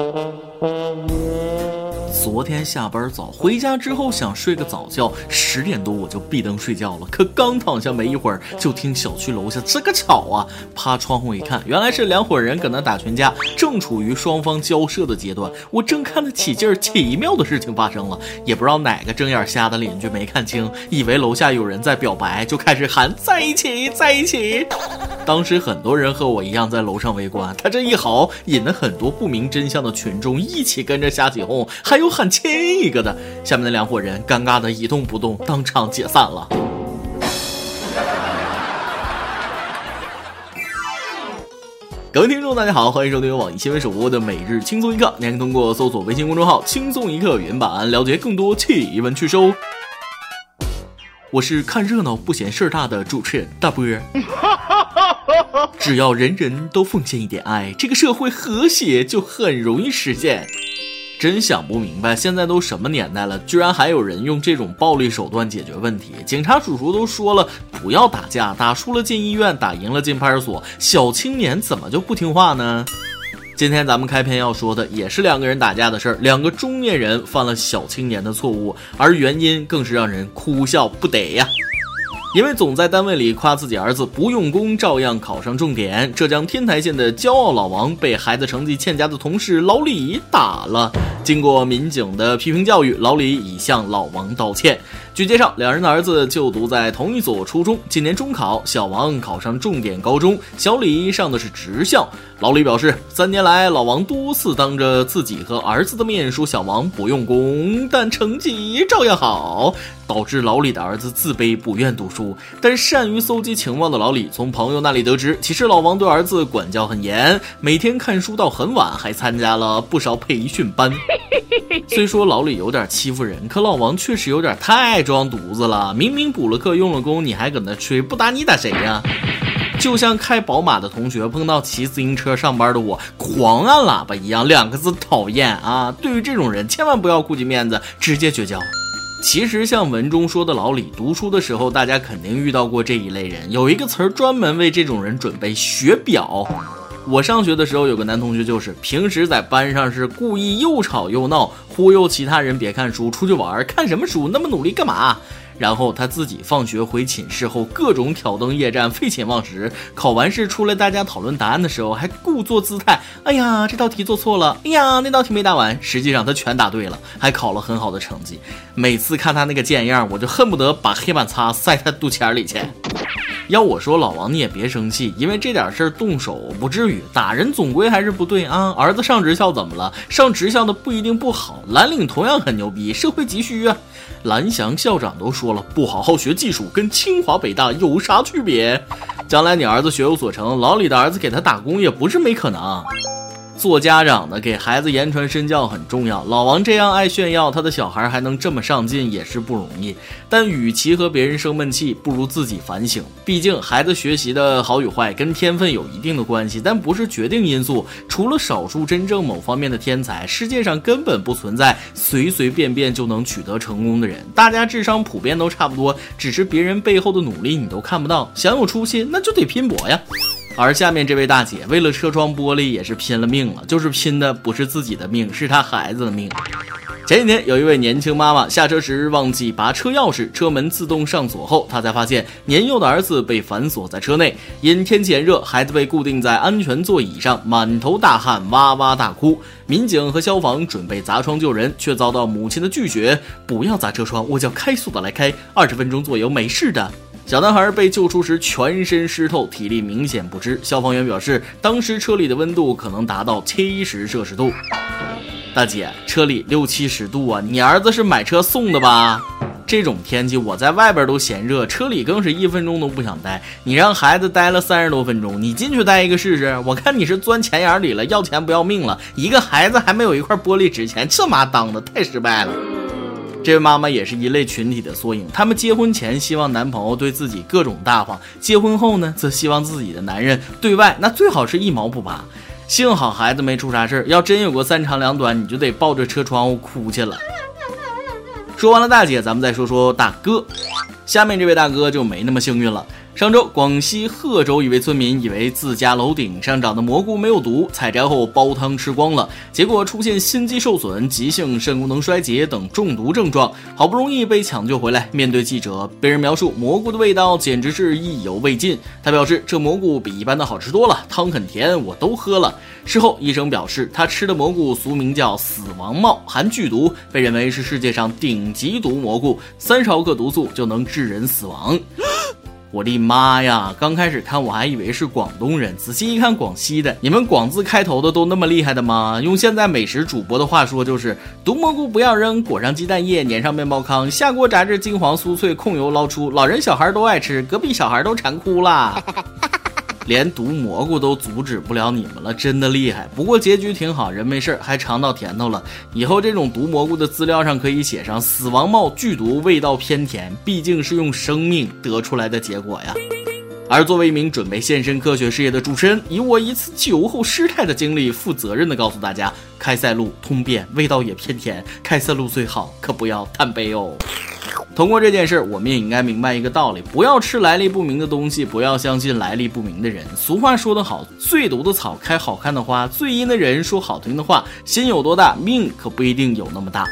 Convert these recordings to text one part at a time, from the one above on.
Mm-hmm. 昨天下班早，回家之后想睡个早觉，十点多我就闭灯睡觉了。可刚躺下没一会儿，就听小区楼下这个吵啊！趴窗户一看，原来是两伙人搁那打群架，正处于双方交涉的阶段。我正看得起劲儿，奇妙的事情发生了，也不知道哪个睁眼瞎的邻居没看清，以为楼下有人在表白，就开始喊在一起，在一起。当时很多人和我一样在楼上围观，他这一嚎，引得很多不明真相的群众一起跟着瞎起哄，还有很。喊亲一个的，下面的两伙人尴尬的一动不动，当场解散了。各位听众，大家好，欢迎收听由网易新闻首播的《每日轻松一刻》，您可以通过搜索微信公众号“轻松一刻”原版了解更多气闻趣事哦。我是看热闹不嫌事儿大的主持人大波儿。只要人人都奉献一点爱，这个社会和谐就很容易实现。真想不明白，现在都什么年代了，居然还有人用这种暴力手段解决问题？警察叔叔都说了，不要打架，打输了进医院，打赢了进派出所。小青年怎么就不听话呢？今天咱们开篇要说的也是两个人打架的事儿，两个中年人犯了小青年的错误，而原因更是让人哭笑不得呀。因为总在单位里夸自己儿子不用功，照样考上重点。浙江天台县的骄傲老王被孩子成绩欠佳的同事老李打了。经过民警的批评教育，老李已向老王道歉。据介绍，两人的儿子就读在同一所初中。今年中考，小王考上重点高中，小李上的是职校。老李表示，三年来，老王多次当着自己和儿子的面说小王不用功，但成绩照样好，导致老李的儿子自卑不愿读书。但善于搜集情报的老李从朋友那里得知，其实老王对儿子管教很严，每天看书到很晚，还参加了不少培训班。虽说老李有点欺负人，可老王确实有点太装犊子了。明明补了课用了功，你还搁那吹，不打你打谁呀？就像开宝马的同学碰到骑自行车上班的我，狂按喇叭一样，两个字讨厌啊！对于这种人，千万不要顾及面子，直接绝交。其实像文中说的老李，读书的时候大家肯定遇到过这一类人，有一个词儿专门为这种人准备——学表。我上学的时候有个男同学，就是平时在班上是故意又吵又闹，忽悠其他人别看书，出去玩，看什么书？那么努力干嘛？然后他自己放学回寝室后，各种挑灯夜战，废寝忘食。考完试出来，大家讨论答案的时候，还故作姿态：“哎呀，这道题做错了，哎呀，那道题没答完。”实际上他全答对了，还考了很好的成绩。每次看他那个贱样，我就恨不得把黑板擦塞他肚脐眼里去。要我说，老王你也别生气，因为这点事儿动手不至于，打人总归还是不对啊。儿子上职校怎么了？上职校的不一定不好，蓝领同样很牛逼，社会急需啊。蓝翔校长都说了，不好好学技术，跟清华北大有啥区别？将来你儿子学有所成，老李的儿子给他打工也不是没可能。做家长的给孩子言传身教很重要。老王这样爱炫耀，他的小孩还能这么上进也是不容易。但与其和别人生闷气，不如自己反省。毕竟孩子学习的好与坏跟天分有一定的关系，但不是决定因素。除了少数真正某方面的天才，世界上根本不存在随随便便就能取得成功的人。大家智商普遍都差不多，只是别人背后的努力你都看不到。想有出息，那就得拼搏呀。而下面这位大姐为了车窗玻璃也是拼了命了，就是拼的不是自己的命，是她孩子的命。前几天有一位年轻妈妈下车时忘记拔车钥匙，车门自动上锁后，她才发现年幼的儿子被反锁在车内。因天气炎热，孩子被固定在安全座椅上，满头大汗，哇哇大哭。民警和消防准备砸窗救人，却遭到母亲的拒绝：“不要砸车窗，我叫开速的来开，二十分钟左右没事的。”小男孩被救出时全身湿透，体力明显不支。消防员表示，当时车里的温度可能达到七十摄氏度。大姐，车里六七十度啊！你儿子是买车送的吧？这种天气我在外边都嫌热，车里更是一分钟都不想待。你让孩子待了三十多分钟，你进去待一个试试？我看你是钻钱眼里了，要钱不要命了。一个孩子还没有一块玻璃值钱，这妈当的太失败了。这位妈妈也是一类群体的缩影。她们结婚前希望男朋友对自己各种大方，结婚后呢，则希望自己的男人对外那最好是一毛不拔。幸好孩子没出啥事儿，要真有个三长两短，你就得抱着车窗户哭去了。说完了大姐，咱们再说说大哥。下面这位大哥就没那么幸运了。上周，广西贺州一位村民以为自家楼顶上长的蘑菇没有毒，采摘后煲汤吃光了，结果出现心肌受损、急性肾功能衰竭等中毒症状，好不容易被抢救回来。面对记者，被人描述蘑菇的味道简直是意犹未尽。他表示，这蘑菇比一般的好吃多了，汤很甜，我都喝了。事后，医生表示，他吃的蘑菇俗名叫死亡帽，含剧毒，被认为是世界上顶级毒蘑菇，三十毫克毒素就能致人死亡。我的妈呀！刚开始看我还以为是广东人，仔细一看广西的。你们广字开头的都那么厉害的吗？用现在美食主播的话说，就是毒蘑菇不要扔，裹上鸡蛋液，粘上面包糠，下锅炸至金黄酥脆，控油捞出，老人小孩都爱吃，隔壁小孩都馋哭了。连毒蘑菇都阻止不了你们了，真的厉害。不过结局挺好，人没事还尝到甜头了。以后这种毒蘑菇的资料上可以写上“死亡帽剧毒，味道偏甜”，毕竟是用生命得出来的结果呀。而作为一名准备献身科学事业的主持人，以我一次酒后失态的经历，负责任的告诉大家：开塞露通便，味道也偏甜，开塞露最好，可不要贪杯哦。通过这件事，我们也应该明白一个道理：不要吃来历不明的东西，不要相信来历不明的人。俗话说得好，最毒的草开好看的花，最阴的人说好听的话。心有多大，命可不一定有那么大。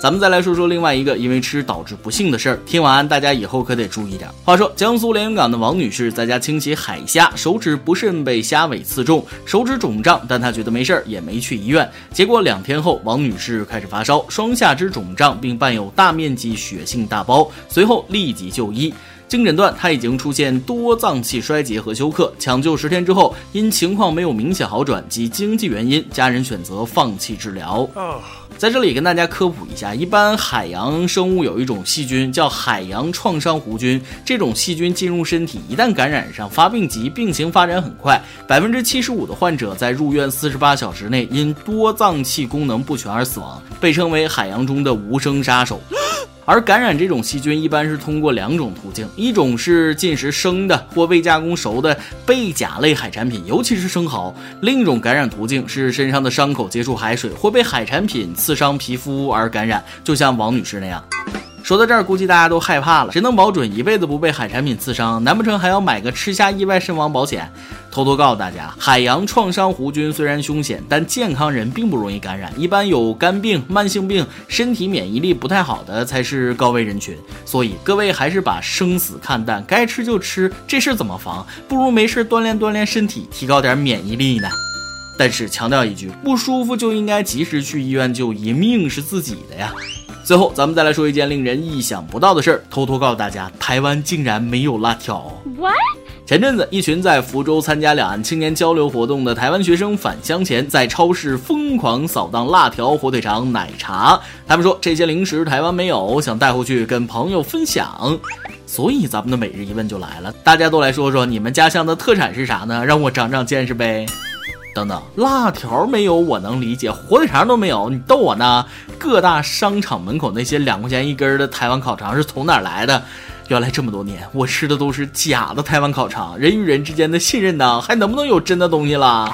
咱们再来说说另外一个因为吃导致不幸的事儿。听完大家以后可得注意点。话说，江苏连云港的王女士在家清洗海虾，手指不慎被虾尾刺中，手指肿胀，但她觉得没事儿，也没去医院。结果两天后，王女士开始发烧，双下肢肿胀，并伴有大面积血性大包，随后立即就医。经诊断，他已经出现多脏器衰竭和休克。抢救十天之后，因情况没有明显好转及经济原因，家人选择放弃治疗。在这里跟大家科普一下，一般海洋生物有一种细菌叫海洋创伤弧菌，这种细菌进入身体，一旦感染上，发病急，病情发展很快，百分之七十五的患者在入院四十八小时内因多脏器功能不全而死亡，被称为海洋中的无声杀手。而感染这种细菌一般是通过两种途径，一种是进食生的或未加工熟的贝甲类海产品，尤其是生蚝；另一种感染途径是身上的伤口接触海水或被海产品刺伤皮肤而感染，就像王女士那样。说到这儿，估计大家都害怕了。谁能保准一辈子不被海产品刺伤？难不成还要买个吃虾意外身亡保险？偷偷告诉大家，海洋创伤弧菌虽然凶险，但健康人并不容易感染。一般有肝病、慢性病、身体免疫力不太好的才是高危人群。所以各位还是把生死看淡，该吃就吃。这事怎么防？不如没事锻炼锻炼身体，提高点免疫力呢。但是强调一句，不舒服就应该及时去医院就医，命是自己的呀。最后，咱们再来说一件令人意想不到的事儿。偷偷告诉大家，台湾竟然没有辣条。What？前阵子，一群在福州参加两岸青年交流活动的台湾学生返乡前，在超市疯狂扫荡辣条、火腿肠、奶茶。他们说这些零食台湾没有，想带回去跟朋友分享。所以，咱们的每日一问就来了，大家都来说说你们家乡的特产是啥呢？让我长长见识呗。等等，辣条没有我能理解，火腿肠都没有，你逗我呢？各大商场门口那些两块钱一根的台湾烤肠是从哪儿来的？原来这么多年我吃的都是假的台湾烤肠，人与人之间的信任呢，还能不能有真的东西了？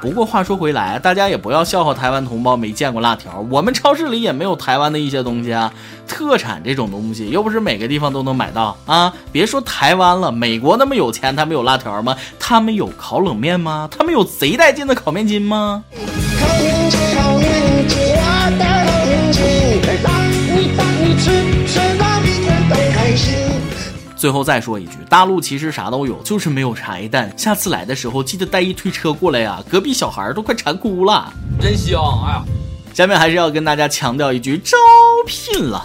不过话说回来，大家也不要笑话台湾同胞没见过辣条，我们超市里也没有台湾的一些东西啊。特产这种东西又不是每个地方都能买到啊！别说台湾了，美国那么有钱，他们有辣条吗？他们有烤冷面吗？他们有贼带劲的烤面筋吗？最后再说一句，大陆其实啥都有，就是没有茶叶蛋。下次来的时候记得带一推车过来呀，隔壁小孩都快馋哭了，真香！哎呀，下面还是要跟大家强调一句，招聘了。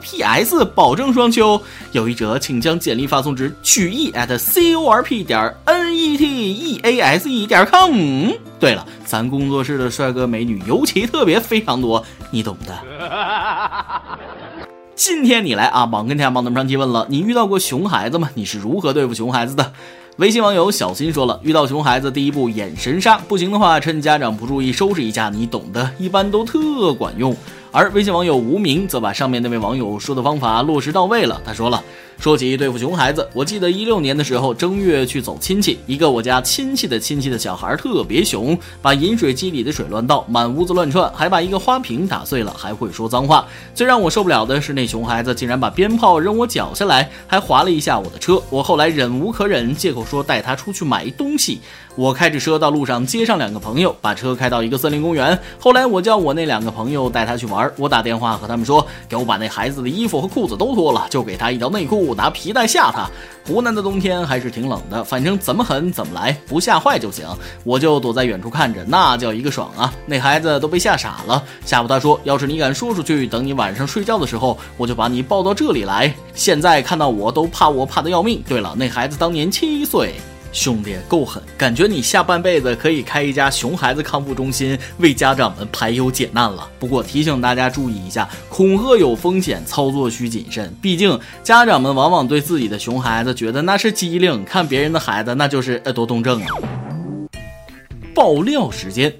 P.S. 保证双休，有意者请将简历发送至曲艺 at c o r p 点 n e t e a s e 点 com。对了，咱工作室的帅哥美女尤其特别非常多，你懂的。今天你来啊，榜跟天榜那么上提问了，你遇到过熊孩子吗？你是如何对付熊孩子的？微信网友小新说了，遇到熊孩子，第一步眼神杀，不行的话，趁家长不注意收拾一下，你懂的，一般都特管用。而微信网友无名则把上面那位网友说的方法落实到位了，他说了。说起对付熊孩子，我记得一六年的时候正月去走亲戚，一个我家亲戚的亲戚的小孩特别熊，把饮水机里的水乱倒，满屋子乱窜，还把一个花瓶打碎了，还会说脏话。最让我受不了的是那熊孩子竟然把鞭炮扔我脚下来，还划了一下我的车。我后来忍无可忍，借口说带他出去买东西。我开着车到路上接上两个朋友，把车开到一个森林公园。后来我叫我那两个朋友带他去玩，我打电话和他们说，给我把那孩子的衣服和裤子都脱了，就给他一条内裤。拿皮带吓他。湖南的冬天还是挺冷的，反正怎么狠怎么来，不吓坏就行。我就躲在远处看着，那叫一个爽啊！那孩子都被吓傻了。吓唬他说：“要是你敢说出去，等你晚上睡觉的时候，我就把你抱到这里来。”现在看到我都怕我怕的要命。对了，那孩子当年七岁。兄弟够狠，感觉你下半辈子可以开一家熊孩子康复中心，为家长们排忧解难了。不过提醒大家注意一下，恐吓有风险，操作需谨慎。毕竟家长们往往对自己的熊孩子觉得那是机灵，看别人的孩子那就是呃多动症啊。爆料时间。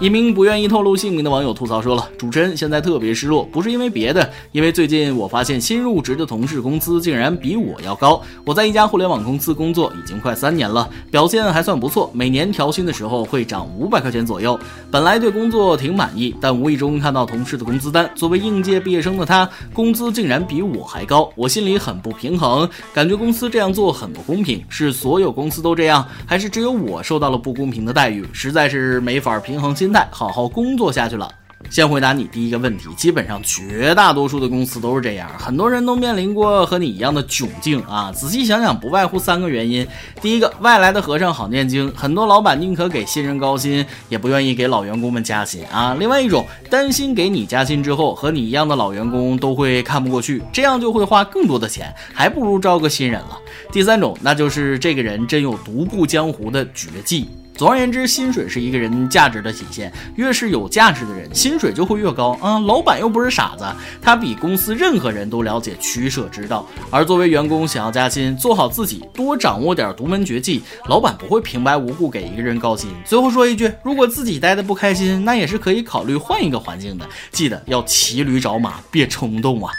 一名不愿意透露姓名的网友吐槽说了：“主持人现在特别失落，不是因为别的，因为最近我发现新入职的同事工资竟然比我要高。我在一家互联网公司工作已经快三年了，表现还算不错，每年调薪的时候会涨五百块钱左右。本来对工作挺满意，但无意中看到同事的工资单，作为应届毕业生的他，工资竟然比我还高，我心里很不平衡，感觉公司这样做很不公平。是所有公司都这样，还是只有我受到了不公平的待遇？实在是没法平衡心。”心态好好工作下去了。先回答你第一个问题，基本上绝大多数的公司都是这样，很多人都面临过和你一样的窘境啊。仔细想想，不外乎三个原因：第一个，外来的和尚好念经，很多老板宁可给新人高薪，也不愿意给老员工们加薪啊；另外一种，担心给你加薪之后，和你一样的老员工都会看不过去，这样就会花更多的钱，还不如招个新人了。第三种，那就是这个人真有独步江湖的绝技。总而言之，薪水是一个人价值的体现。越是有价值的人，薪水就会越高啊！老板又不是傻子，他比公司任何人都了解取舍之道。而作为员工，想要加薪，做好自己，多掌握点独门绝技，老板不会平白无故给一个人高薪。最后说一句，如果自己待的不开心，那也是可以考虑换一个环境的。记得要骑驴找马，别冲动啊！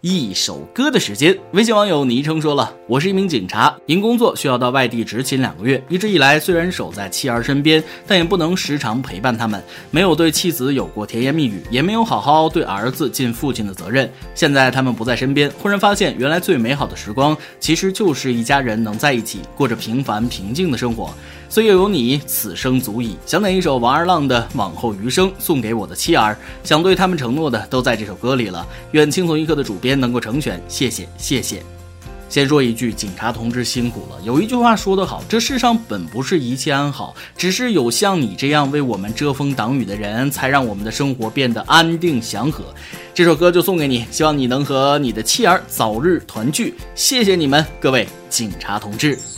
一首歌的时间，微信网友昵称说了：“我是一名警察，因工作需要到外地执勤两个月。一直以来，虽然守在妻儿身边，但也不能时常陪伴他们，没有对妻子有过甜言蜜语，也没有好好对儿子尽父亲的责任。现在他们不在身边，忽然发现，原来最美好的时光，其实就是一家人能在一起，过着平凡平静的生活。”岁月有你，此生足矣。想点一首王二浪的《往后余生》，送给我的妻儿。想对他们承诺的，都在这首歌里了。愿轻松一刻的主编能够成全。谢谢，谢谢。先说一句，警察同志辛苦了。有一句话说得好，这世上本不是一切安好，只是有像你这样为我们遮风挡雨的人，才让我们的生活变得安定祥和。这首歌就送给你，希望你能和你的妻儿早日团聚。谢。谢你们，各位警察同志。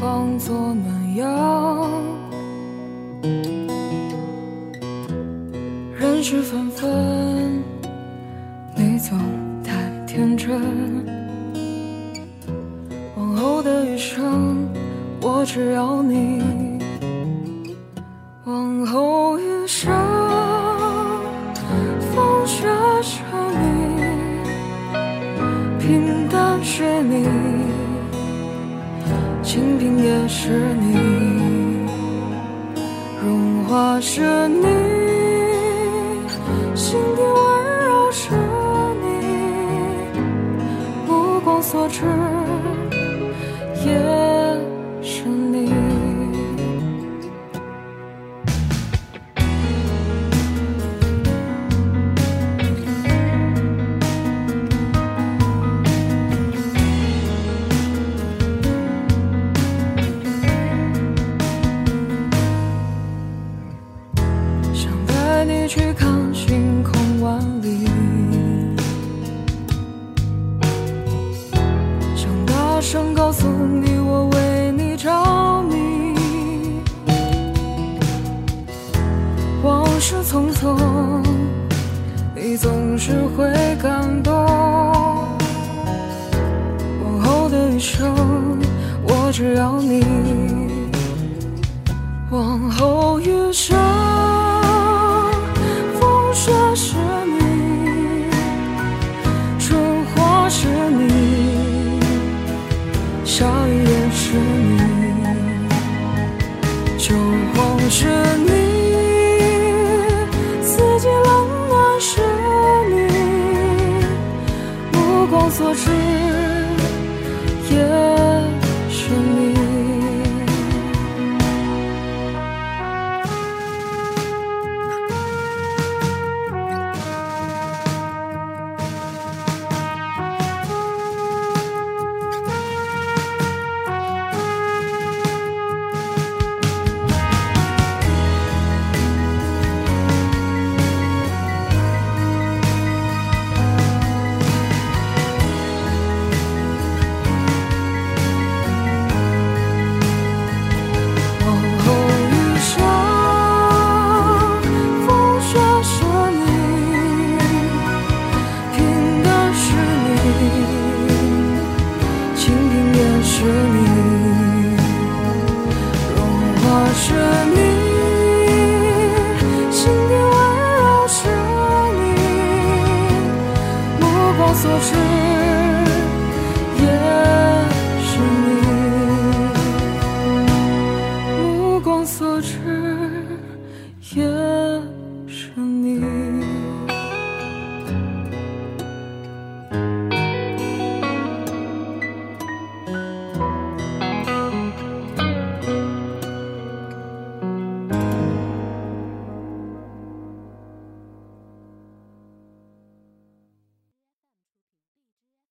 方做暖阳，人事纷纷，你总太天真。往后的余生，我只要你。往后余生，风雪是你，平淡是你。清贫也是你，荣华是你，是会感动。往后的余生，我只要你。往后所知，